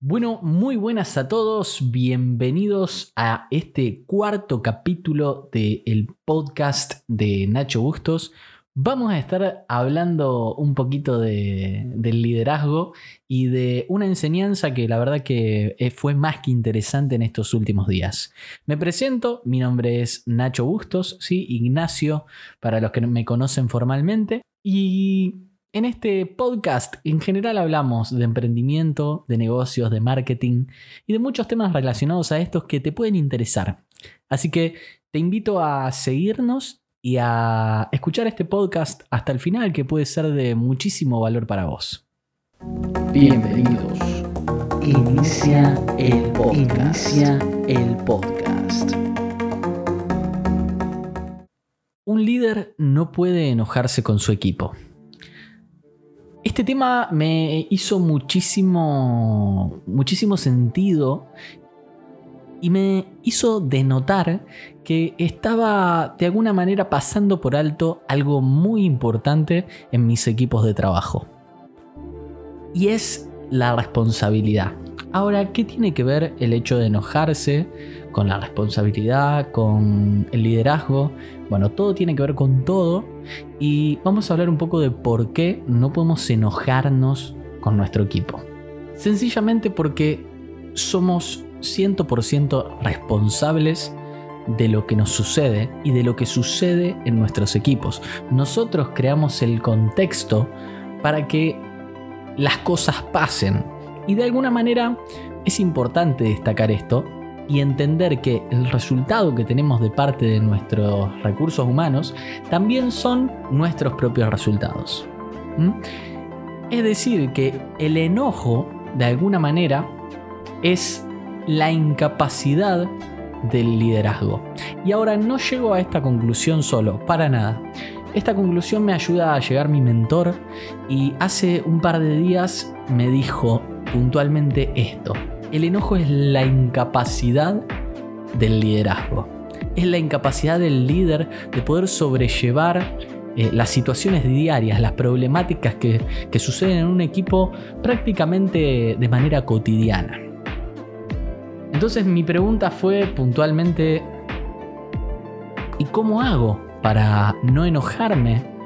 Bueno, muy buenas a todos, bienvenidos a este cuarto capítulo del podcast de Nacho Bustos. Vamos a estar hablando un poquito de, del liderazgo y de una enseñanza que la verdad que eh, fue más que interesante en estos últimos días. Me presento, mi nombre es Nacho Bustos, ¿sí? Ignacio para los que me conocen formalmente. Y en este podcast en general hablamos de emprendimiento, de negocios, de marketing y de muchos temas relacionados a estos que te pueden interesar. Así que te invito a seguirnos y a escuchar este podcast hasta el final que puede ser de muchísimo valor para vos. Bienvenidos. Inicia el podcast. Inicia el podcast. Un líder no puede enojarse con su equipo. Este tema me hizo muchísimo, muchísimo sentido y me hizo denotar que estaba de alguna manera pasando por alto algo muy importante en mis equipos de trabajo. Y es la responsabilidad. Ahora, ¿qué tiene que ver el hecho de enojarse con la responsabilidad, con el liderazgo? Bueno, todo tiene que ver con todo y vamos a hablar un poco de por qué no podemos enojarnos con nuestro equipo. Sencillamente porque somos 100% responsables de lo que nos sucede y de lo que sucede en nuestros equipos. Nosotros creamos el contexto para que las cosas pasen y de alguna manera es importante destacar esto y entender que el resultado que tenemos de parte de nuestros recursos humanos también son nuestros propios resultados. ¿Mm? Es decir, que el enojo, de alguna manera, es la incapacidad del liderazgo. Y ahora no llego a esta conclusión solo, para nada. Esta conclusión me ayuda a llegar mi mentor y hace un par de días me dijo, puntualmente esto. El enojo es la incapacidad del liderazgo. Es la incapacidad del líder de poder sobrellevar eh, las situaciones diarias, las problemáticas que, que suceden en un equipo prácticamente de manera cotidiana. Entonces mi pregunta fue puntualmente, ¿y cómo hago para no enojarme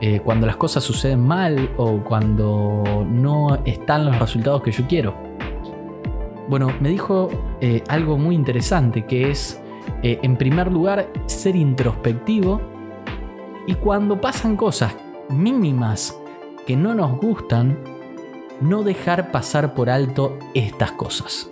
eh, cuando las cosas suceden mal o cuando no están los resultados que yo quiero. Bueno, me dijo eh, algo muy interesante que es, eh, en primer lugar, ser introspectivo y cuando pasan cosas mínimas que no nos gustan, no dejar pasar por alto estas cosas.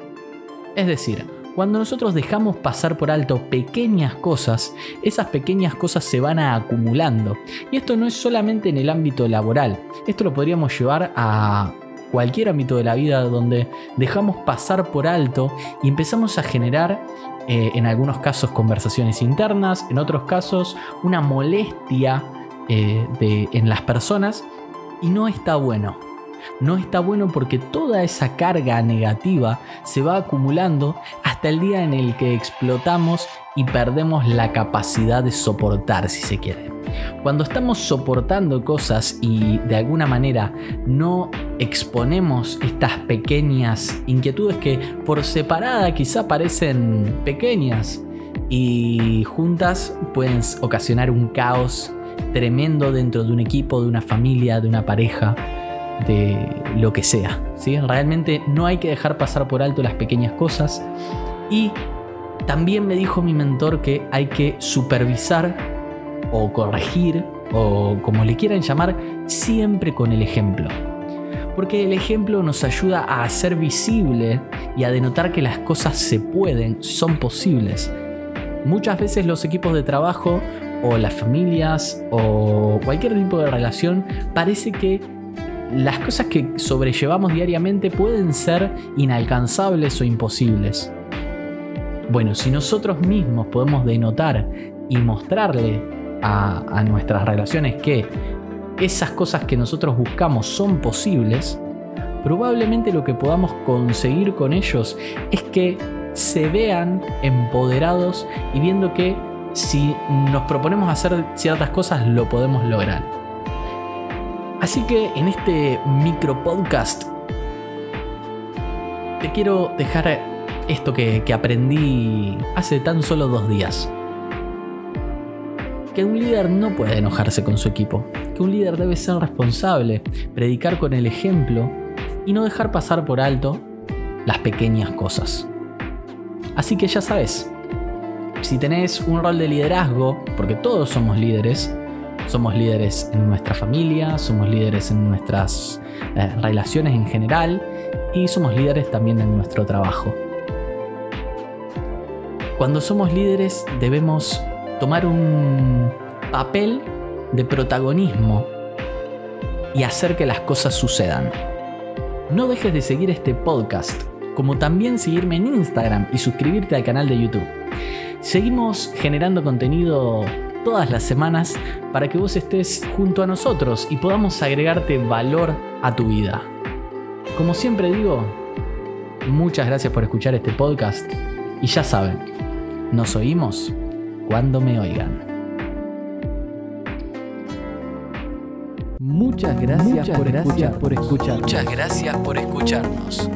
Es decir, cuando nosotros dejamos pasar por alto pequeñas cosas, esas pequeñas cosas se van acumulando. Y esto no es solamente en el ámbito laboral, esto lo podríamos llevar a cualquier ámbito de la vida donde dejamos pasar por alto y empezamos a generar eh, en algunos casos conversaciones internas, en otros casos una molestia eh, en las personas. Y no está bueno. No está bueno porque toda esa carga negativa se va acumulando hasta el día en el que explotamos y perdemos la capacidad de soportar, si se quiere. Cuando estamos soportando cosas y de alguna manera no exponemos estas pequeñas inquietudes que por separada quizá parecen pequeñas y juntas pueden ocasionar un caos tremendo dentro de un equipo, de una familia, de una pareja de lo que sea. ¿sí? Realmente no hay que dejar pasar por alto las pequeñas cosas. Y también me dijo mi mentor que hay que supervisar o corregir o como le quieran llamar, siempre con el ejemplo. Porque el ejemplo nos ayuda a hacer visible y a denotar que las cosas se pueden, son posibles. Muchas veces los equipos de trabajo o las familias o cualquier tipo de relación parece que las cosas que sobrellevamos diariamente pueden ser inalcanzables o imposibles. Bueno, si nosotros mismos podemos denotar y mostrarle a, nuestras relaciones que esas cosas que nosotros buscamos son posibles, probablemente lo que podamos conseguir con ellos es que se vean empoderados y viendo que si nos proponemos hacer ciertas cosas lo podemos lograr. Así que en este micro podcast te quiero dejar esto que, aprendí hace tan solo dos días. Que un líder no puede enojarse con su equipo, que un líder debe ser responsable, predicar con el ejemplo y no dejar pasar por alto las pequeñas cosas. Así que ya sabes, si tenés un rol de liderazgo, porque todos somos líderes, somos líderes en nuestra familia, somos líderes en nuestras eh, relaciones en general y somos líderes también en nuestro trabajo. Cuando somos líderes debemos tomar un papel de protagonismo y hacer que las cosas sucedan. No dejes de seguir este podcast, como también seguirme en Instagram y suscribirte al canal de YouTube. Seguimos generando contenido todas las semanas para que vos estés junto a nosotros y podamos agregarte valor a tu vida. Como siempre digo, muchas gracias por escuchar este podcast y ya saben, nos oímos cuando me oigan. Muchas gracias, Muchas por, gracias escuchar, por escuchar. Muchas gracias por escucharnos.